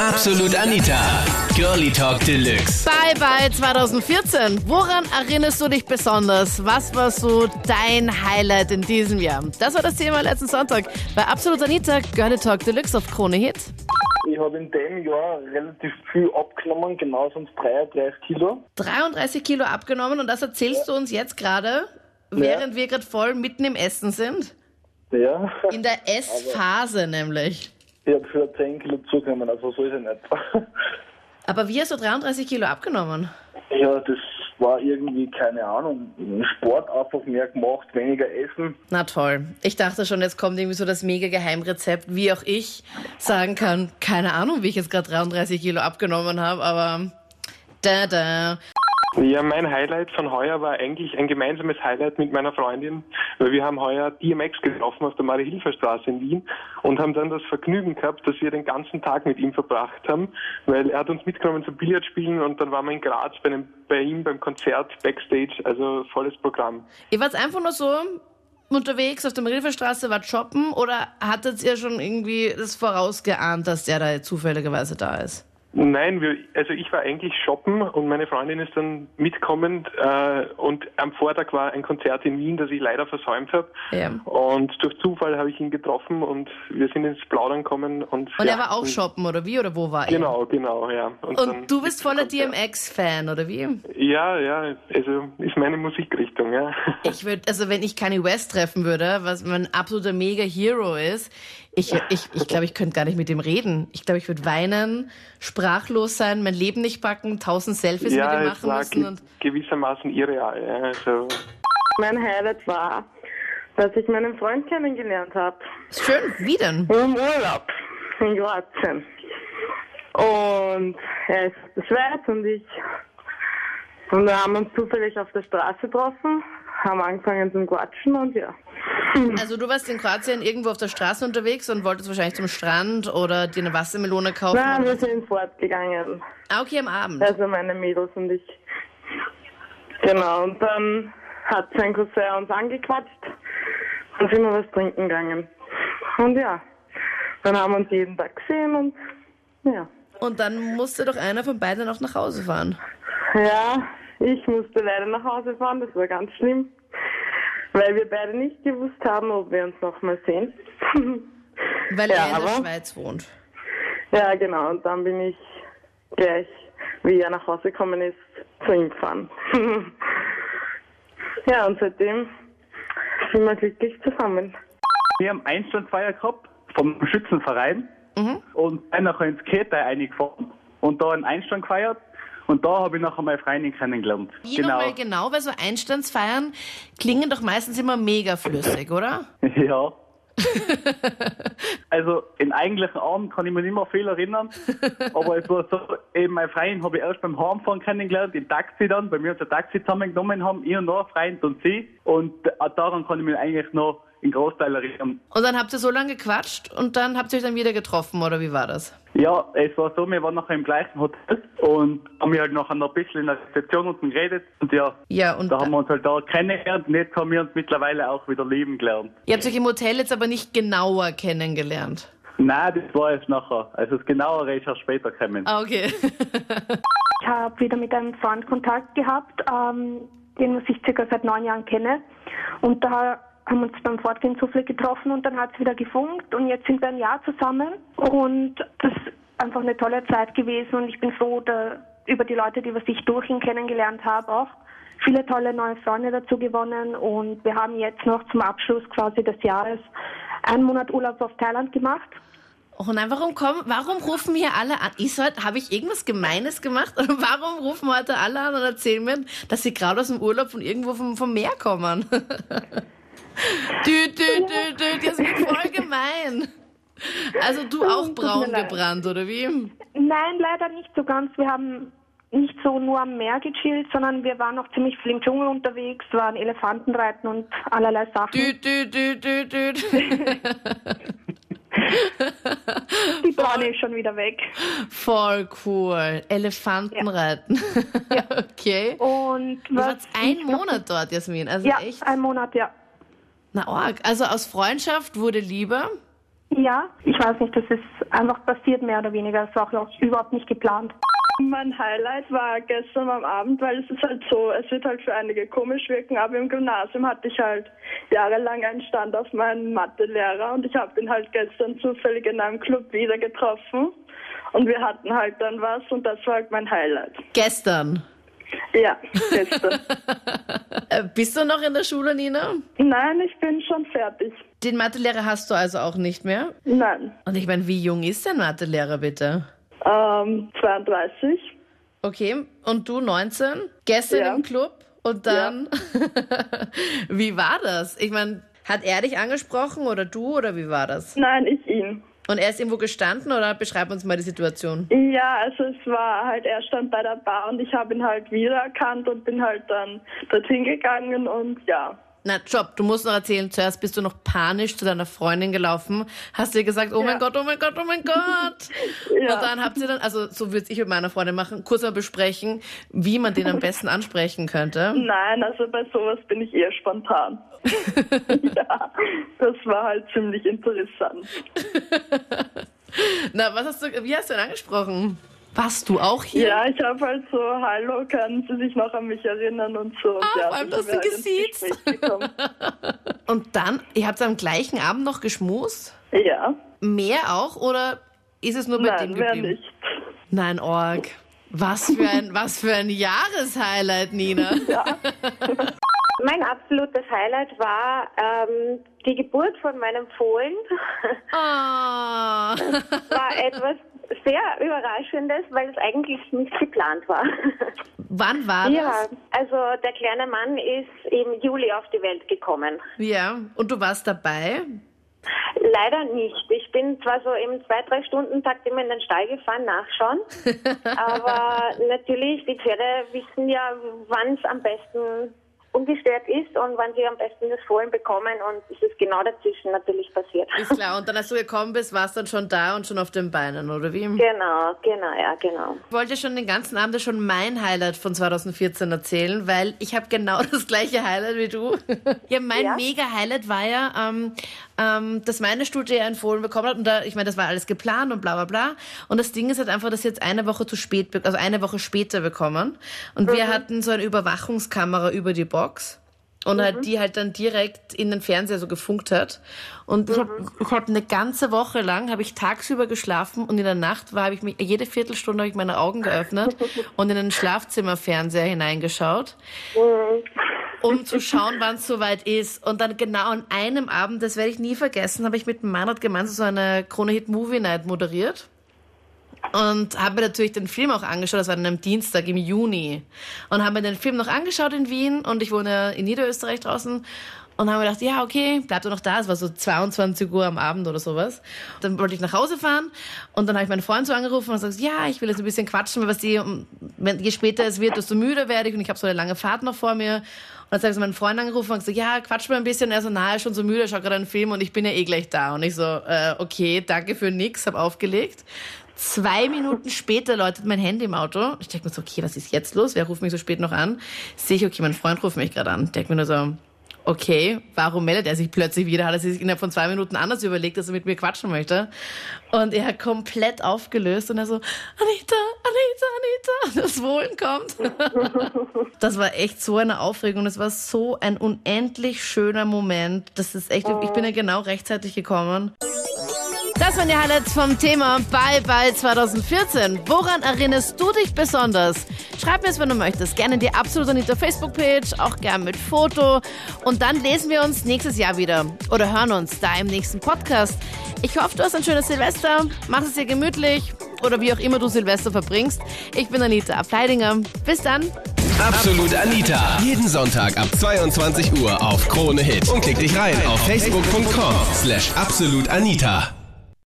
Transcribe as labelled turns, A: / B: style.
A: Absolut Anita. Girlie Talk Deluxe.
B: Bye bye 2014. Woran erinnerst du dich besonders? Was war so dein Highlight in diesem Jahr? Das war das Thema letzten Sonntag bei Absolut Anita Girlie Talk Deluxe auf Krone Hit.
C: Ich habe in dem Jahr relativ viel abgenommen, genau sonst 33 Kilo.
B: 33 Kilo abgenommen und das erzählst du uns jetzt gerade, während wir gerade voll mitten im Essen sind?
C: Ja,
B: In der Essphase nämlich.
C: Ich habe für 10 Kilo zugenommen, also so ist es nicht.
B: Aber wie hast du 33 Kilo abgenommen?
C: Ja, das war irgendwie, keine Ahnung, Sport einfach mehr gemacht, weniger essen.
B: Na toll. Ich dachte schon, jetzt kommt irgendwie so das mega Geheimrezept, wie auch ich sagen kann, keine Ahnung, wie ich jetzt gerade 33 Kilo abgenommen habe, aber da da.
D: Ja, mein Highlight von heuer war eigentlich ein gemeinsames Highlight mit meiner Freundin, weil wir haben heuer DMX getroffen auf der Marie-Hilfer-Straße in Wien und haben dann das Vergnügen gehabt, dass wir den ganzen Tag mit ihm verbracht haben, weil er hat uns mitgenommen zum Billardspielen und dann waren wir in Graz bei, einem, bei ihm beim Konzert Backstage, also volles Programm.
B: Ihr wart einfach nur so unterwegs auf der Marienstraße, wart shoppen oder hattet ihr schon irgendwie das vorausgeahnt, dass der da zufälligerweise da ist?
D: Nein, wir, also ich war eigentlich shoppen und meine Freundin ist dann mitkommend äh, und am Vortag war ein Konzert in Wien, das ich leider versäumt habe.
B: Ja.
D: Und durch Zufall habe ich ihn getroffen und wir sind ins Plaudern gekommen und
B: Und
D: ja,
B: er war auch
D: und-
B: shoppen, oder wie? Oder wo war er?
D: Genau, genau, ja. dann
B: Und du bist voller. DMX-Fan, oder wie?
D: Ja, ja, also ist meine Musikrichtung, ja.
B: Ich würde, also wenn ich Kanye West treffen würde, was mein absoluter Mega-Hero ist, ich ich, ich, glaube, ich könnte gar nicht mit ihm reden. Ich glaube, ich würde weinen, sprachlos sein, mein Leben nicht packen, tausend Selfies
D: ja,
B: mit ihm machen
D: war
B: müssen.
D: ge
B: Und
D: gewissermaßen irreal. Ja. Also,
E: Mein Highlight war, dass ich meinen Freund kennengelernt habe.
B: schön, wie denn?
E: Im Urlaub in Kroatien. Und er ist aus der Schweiz und ich. Und wir haben uns zufällig auf der Straße getroffen, haben angefangen zum Quatschen und ja.
B: Also du warst in Kroatien irgendwo auf der Straße unterwegs und wolltest wahrscheinlich zum Strand oder dir eine Wassermelone kaufen.
E: Nein, wir sind fortgegangen.
B: Ah, okay, am Abend.
E: Also meine Mädels und ich. Genau, und dann hat sein Cousin uns angequatscht und sind wir was trinken gegangen. Und ja, dann haben wir uns jeden Tag gesehen und ja.
B: Und dann musste doch einer von beiden noch nach Hause fahren.
E: Ja, ich musste leider nach Hause fahren, das war ganz schlimm, weil wir beide nicht gewusst haben, ob wir uns noch mal sehen.
B: Weil
E: Ja,
B: er in der
E: aber-
B: Schweiz wohnt.
E: ja, genau, und dann bin ich gleich, wie er nach Hause gekommen ist, zu ihm gefahren. ja, und seitdem sind wir glücklich zusammen.
F: Wir haben Einstandsfeier gehabt vom Schützenverein und sind nachher ins Ketei eingefahren und da einen Einstand gefeiert und da habe ich nachher meine Freundin kennengelernt.
B: Wie nochmal genau, weil so Einstandsfeiern klingen doch meistens immer mega flüssig, oder?
F: Ja. also den eigentlichen Abend kann ich mich nicht mehr viel erinnern, aber es war so, eben meine Freundin habe ich erst beim Heimfahren kennengelernt, im Taxi dann, bei mir uns ein Taxi zusammengenommen haben, ich und noch ein Freund und sie und äh, daran kann ich mich eigentlich noch in Großteil erinnern.
B: Und dann habt ihr so lange gequatscht und dann habt ihr euch dann wieder getroffen, oder wie war das?
F: Ja, es war so, wir waren nachher im gleichen Hotel und haben wir halt nachher noch ein bisschen in der Rezeption unten geredet und ja,
B: Ja, und
F: da haben wir uns halt da kennengelernt und jetzt haben wir uns mittlerweile auch wieder lieben gelernt.
B: ihr habt euch im Hotel jetzt aber nicht genauer kennengelernt.
F: Nein, das war erst nachher. Also das Genauere ist erst später gekommen.
B: Ah, okay.
G: Ich habe wieder mit einem Freund Kontakt gehabt, ähm, den ich circa seit neun Jahren kenne. Und da haben uns beim Fortgehen zufällig getroffen und dann hat es wieder gefunkt und jetzt sind wir ein Jahr zusammen und das ist einfach eine tolle Zeit gewesen und ich bin froh da, über die Leute, die wir sich durch ihn kennengelernt haben auch. Viele tolle neue Freunde dazu gewonnen und wir haben jetzt noch zum Abschluss quasi des Jahres einen Monat Urlaub auf Thailand gemacht.
B: Oh nein, warum kommen, warum rufen hier alle an? Ich habe ich irgendwas Gemeines gemacht? Oder warum rufen heute alle an und erzählen mir, dass sie gerade aus dem Urlaub von irgendwo vom, vom Meer kommen? dü, dü, dü, dü, das wird voll gemein. Also du auch braun gebrannt, oder wie?
G: Nein, leider nicht so ganz. Wir haben nicht so nur am Meer gechillt, sondern wir waren noch ziemlich viel im Dschungel unterwegs, waren Elefantenreiten und allerlei Sachen.
B: Dü, dü, dü, dü, dü.
G: Die Braune ist schon wieder weg.
B: Voll cool. Elefantenreiten. okay.
G: Und
B: Du
G: was
B: warst einen
G: ich noch-
B: Monat dort, Jasmin. Also
G: Ja,
B: echt.
G: ein Monat, ja.
B: Na, org. Also aus Freundschaft wurde Liebe.
G: Ja, ich weiß nicht, das ist einfach passiert mehr oder weniger. Das war auch überhaupt nicht geplant.
E: Mein Highlight war gestern am Abend, weil es ist halt so, es wird halt für einige komisch wirken, aber im Gymnasium hatte ich halt jahrelang einen Stand auf meinen Mathelehrer und ich habe ihn halt gestern zufällig in einem Club wieder getroffen und wir hatten halt dann was und das war halt mein Highlight.
B: Gestern.
E: Ja, gestern.
B: Äh, bist du noch in der Schule, Nina?
E: Nein, ich bin schon fertig.
B: Den Mathelehrer hast du also auch nicht mehr?
E: Nein.
B: Und ich meine, wie jung ist dein Mathelehrer bitte?
E: Ähm, 32.
B: Okay, und du 19? Gestern
E: Ja.
B: im Club? Und dann? wie war das? Ich meine, hat er dich angesprochen oder du oder wie war das?
E: Nein, ich ihn.
B: Und er ist irgendwo gestanden oder beschreib uns mal die Situation?
E: Ja, also es war halt, er stand bei der Bar und ich habe ihn halt wiedererkannt und bin halt dann dorthin gegangen und ja.
B: Na, Job, du musst noch erzählen, zuerst bist du noch panisch zu deiner Freundin gelaufen, hast dir gesagt, oh mein
E: Ja.
B: Gott, oh mein Gott, oh mein Gott.
E: Ja.
B: Und dann habt ihr dann, also so würde ich mit meiner Freundin machen, kurz mal besprechen, wie man den am besten ansprechen könnte.
E: Nein, also bei sowas bin ich eher spontan. ja, das war halt ziemlich interessant.
B: Na, was hast du, wie hast du ihn angesprochen? Warst du auch hier?
E: Ja, ich habe halt so, hallo, können Sie sich noch an mich erinnern und so. Und
B: Ah,
E: ja,
B: vor allem, dass du gesiezt. Und dann, ihr habt am gleichen Abend noch geschmust?
E: Ja,
B: Mehr auch oder ist es nur bei dem
E: nein, wer
B: geblieben?
E: nicht.
B: Nein, Org. Was für ein, was für ein Jahreshighlight, Nina.
H: Mein absolutes Highlight war ähm, die Geburt von meinem Fohlen.
B: Oh.
H: war etwas sehr Überraschendes, weil es eigentlich nicht geplant war.
B: Wann war das?
H: ja, also der kleine Mann ist im Juli auf die Welt gekommen.
B: Ja, und du warst dabei?
H: Leider nicht. Ich bin zwar so im zwei, drei Stunden Takt immer in den Stall gefahren, nachschauen. aber natürlich, die Pferde wissen ja, wann es am besten ungestört ist und wann sie am besten das Fohlen bekommen und es ist genau dazwischen natürlich passiert.
B: Ist klar. Und dann, als du gekommen bist, warst du dann schon da und schon auf den Beinen, oder wie?
H: Genau, genau, ja, genau.
B: Ich wollte schon den ganzen Abend schon mein Highlight von 2014 erzählen, weil ich habe genau das gleiche Highlight wie du. ja, mein
H: Ja?
B: Mega-Highlight war ja, ähm, ähm, dass meine Studie ein Fohlen bekommen hat und da, ich meine, das war alles geplant und bla bla bla. Und das Ding ist halt einfach, dass sie jetzt eine Woche zu spät, also eine Woche später bekommen. Und wir hatten so eine Überwachungskamera über die Box. Und halt die halt dann direkt in den Fernseher so gefunkt hat. Und ich habe ich hab eine ganze Woche lang, habe ich tagsüber geschlafen und in der Nacht war, habe ich mich, jede Viertelstunde habe ich meine Augen geöffnet und in den Schlafzimmerfernseher hineingeschaut, um zu schauen, wann es soweit ist. Und dann genau an einem Abend, das werde ich nie vergessen, habe ich mit Meinrad gemeinsam so eine Krone Hit Movie Night moderiert. Und habe mir natürlich den Film auch angeschaut, das war dann am Dienstag im Juni. Und habe mir den Film noch angeschaut in Wien und ich wohne in Niederösterreich draußen. Und habe mir gedacht, ja, okay, bleib doch noch da. Es war so 22 Uhr am Abend oder sowas. Dann wollte ich nach Hause fahren und dann habe ich meinen Freund so angerufen und gesagt, ja, ich will jetzt ein bisschen quatschen, weil was die, wenn, je später es wird, desto müder werde ich und ich habe so eine lange Fahrt noch vor mir. Und dann habe ich meinen Freund angerufen und gesagt, ja, quatsch mal ein bisschen. Und er so, na, ist schon so müde, schau gerade einen Film und ich bin ja eh gleich da. Und ich so, äh, okay, danke für nix, habe aufgelegt. Zwei Minuten später läutet mein Handy im Auto. Ich denke mir so, okay, was ist jetzt los? Wer ruft mich so spät noch an? Sehe ich, okay, mein Freund ruft mich gerade an. Denke mir nur so, okay, warum meldet er sich plötzlich wieder? Hat er sich innerhalb von zwei Minuten anders überlegt, dass er mit mir quatschen möchte? Und er hat komplett aufgelöst und er so, Anita, Anita, Anita, das Wohlen kommt. Das war echt so eine Aufregung. Das war so ein unendlich schöner Moment. Das ist echt, ich bin ja genau rechtzeitig gekommen. Das waren die Highlights vom Thema Bye Bye 2014. Woran erinnerst du dich besonders? Schreib mir es, wenn du möchtest. Gerne die Absolut Anita Facebook-Page, auch gern mit Foto. Und dann lesen wir uns nächstes Jahr wieder oder hören uns da im nächsten Podcast. Ich hoffe, du hast ein schönes Silvester. Mach es dir gemütlich oder wie auch immer du Silvester verbringst. Ich bin Anita Ableidinger. Bis dann.
A: Absolut Anita. Jeden Sonntag ab 22 Uhr auf Krone Hit. Und klick dich rein auf facebook.com slash absolutanita.